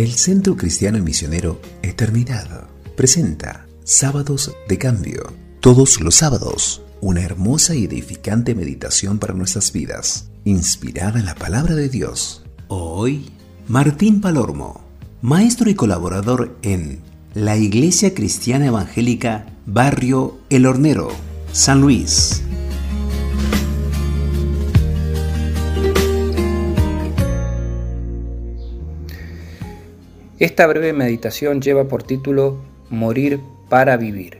El Centro Cristiano y Misionero Eternidad presenta Sábados de Cambio. Todos los sábados, una hermosa y edificante meditación para nuestras vidas, inspirada en la palabra de Dios. Hoy, Martín Palormo, maestro y colaborador en la Iglesia Cristiana Evangélica Barrio El Hornero, San Luis. Esta breve meditación lleva por título Morir para vivir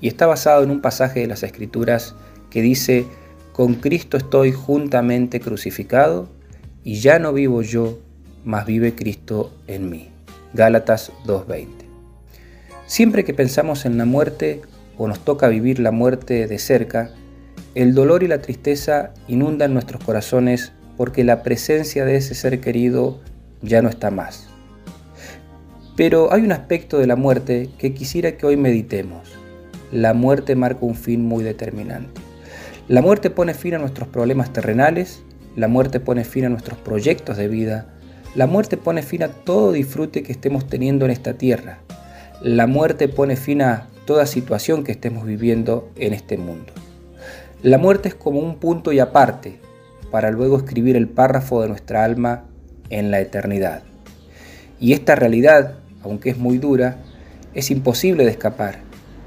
y está basado en un pasaje de las Escrituras que dice, Con Cristo estoy juntamente crucificado y ya no vivo yo, mas vive Cristo en mí. Gálatas 2.20. Siempre que pensamos en la muerte o nos toca vivir la muerte de cerca, el dolor y la tristeza inundan nuestros corazones porque la presencia de ese ser querido ya no está más. Pero hay un aspecto de la muerte que quisiera que hoy meditemos. La muerte marca un fin muy determinante. La muerte pone fin a nuestros problemas terrenales, la muerte pone fin a nuestros proyectos de vida, la muerte pone fin a todo disfrute que estemos teniendo en esta tierra. La muerte pone fin a toda situación que estemos viviendo en este mundo. La muerte es como un punto y aparte para luego escribir el párrafo de nuestra alma en la eternidad. Y esta realidad aunque es muy dura, es imposible de escapar,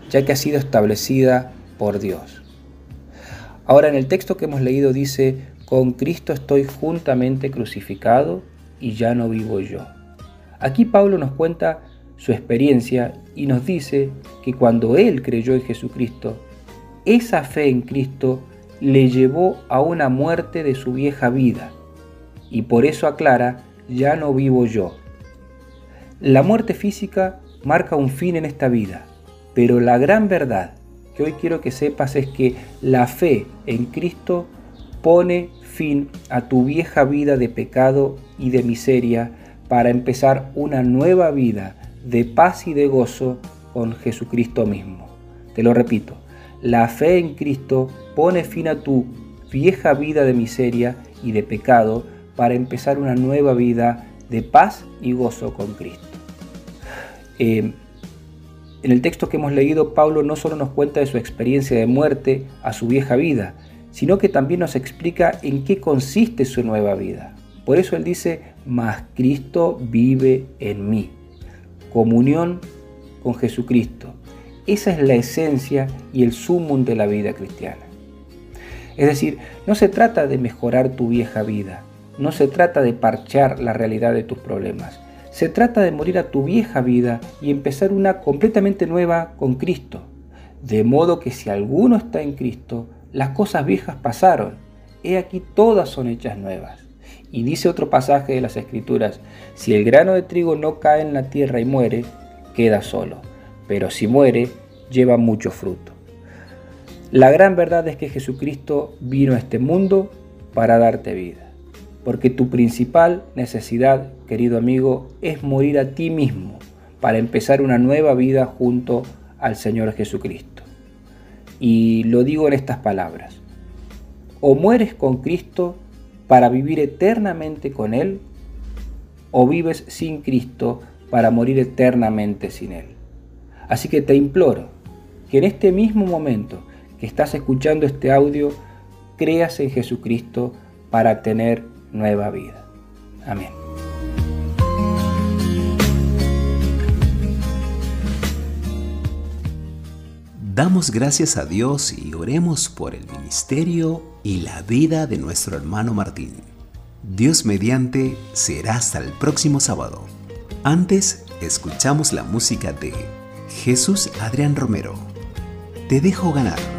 ya que ha sido establecida por Dios. Ahora en el texto que hemos leído dice, con Cristo estoy juntamente crucificado y ya no vivo yo. Aquí Pablo nos cuenta su experiencia y nos dice que cuando él creyó en Jesucristo, esa fe en Cristo le llevó a una muerte de su vieja vida. Y por eso aclara, ya no vivo yo, la muerte física marca un fin en esta vida, pero la gran verdad que hoy quiero que sepas es que la fe en Cristo pone fin a tu vieja vida de pecado y de miseria para empezar una nueva vida de paz y de gozo con Jesucristo mismo. Te lo repito, la fe en Cristo pone fin a tu vieja vida de miseria y de pecado para empezar una nueva vida de paz y gozo con Cristo. Eh, en el texto que hemos leído, Pablo no solo nos cuenta de su experiencia de muerte a su vieja vida, sino que también nos explica en qué consiste su nueva vida. Por eso él dice, mas Cristo vive en mí. Comunión con Jesucristo. Esa es la esencia y el sumum de la vida cristiana. Es decir, no se trata de mejorar tu vieja vida, no se trata de parchar la realidad de tus problemas, se trata de morir a tu vieja vida y empezar una completamente nueva con Cristo. De modo que si alguno está en Cristo, las cosas viejas pasaron. He aquí todas son hechas nuevas. Y dice otro pasaje de las Escrituras, si el grano de trigo no cae en la tierra y muere, queda solo. Pero si muere, lleva mucho fruto. La gran verdad es que Jesucristo vino a este mundo para darte vida porque tu principal necesidad, querido amigo, es morir a ti mismo para empezar una nueva vida junto al Señor Jesucristo. Y lo digo en estas palabras. O mueres con Cristo para vivir eternamente con Él, o vives sin Cristo para morir eternamente sin Él. Así que te imploro que en este mismo momento que estás escuchando este audio, creas en Jesucristo para tener nueva vida. Amén. Damos gracias a Dios y oremos por el ministerio y la vida de nuestro hermano Martín. Dios mediante será hasta el próximo sábado. Antes, escuchamos la música de Jesús Adrián Romero. Te dejo ganar.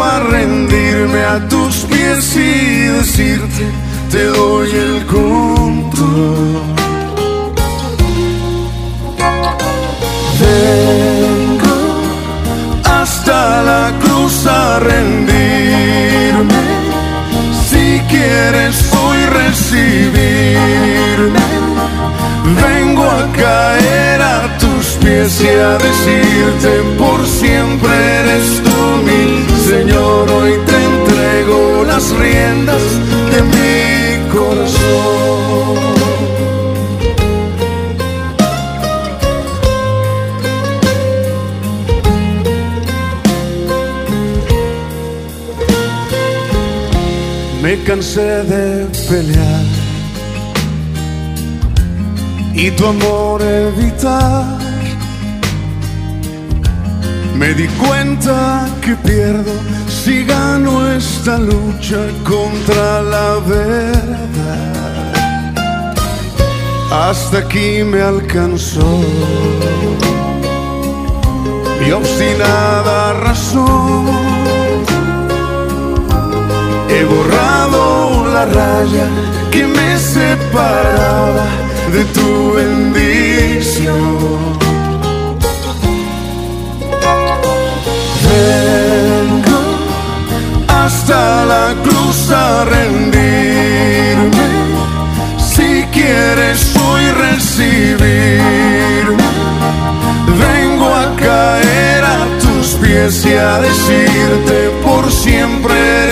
a rendirme a tus pies y decirte, te doy el control. Vengo hasta la cruz a rendirme. Si quieres hoy recibirme, vengo a caer a tus pies y a decirte Me cansé de pelear y tu amor evitar me di cuenta que pierdo si gano esta lucha contra la verdad. Hasta aquí me alcanzó mi obstinada razón. Raya que me separaba de tu bendición vengo hasta la cruz a rendirme. Si quieres hoy recibirme, vengo a caer a tus pies y a decirte por siempre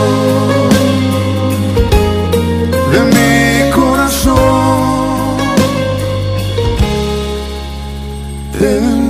De